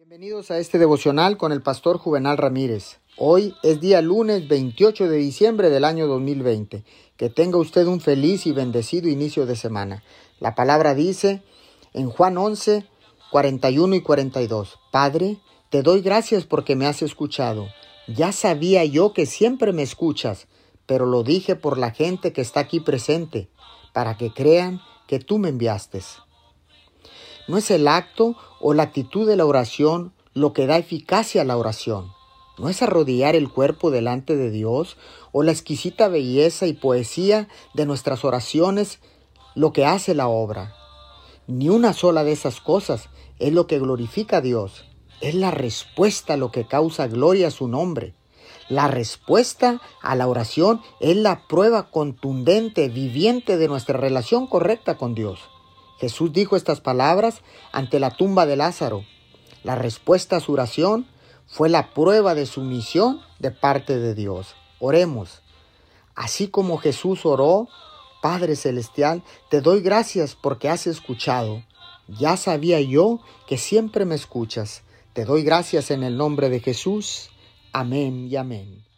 Bienvenidos a este devocional con el pastor Juvenal Ramírez. Hoy es día lunes 28 de diciembre del año 2020. Que tenga usted un feliz y bendecido inicio de semana. La palabra dice en Juan 11, 41 y 42. Padre, te doy gracias porque me has escuchado. Ya sabía yo que siempre me escuchas, pero lo dije por la gente que está aquí presente, para que crean que tú me enviaste. No es el acto o la actitud de la oración lo que da eficacia a la oración. No es arrodillar el cuerpo delante de Dios o la exquisita belleza y poesía de nuestras oraciones lo que hace la obra. Ni una sola de esas cosas es lo que glorifica a Dios. Es la respuesta lo que causa gloria a su nombre. La respuesta a la oración es la prueba contundente, viviente de nuestra relación correcta con Dios. Jesús dijo estas palabras ante la tumba de Lázaro. La respuesta a su oración fue la prueba de su misión de parte de Dios. Oremos. Así como Jesús oró, Padre Celestial, te doy gracias porque has escuchado. Ya sabía yo que siempre me escuchas. Te doy gracias en el nombre de Jesús. Amén y amén.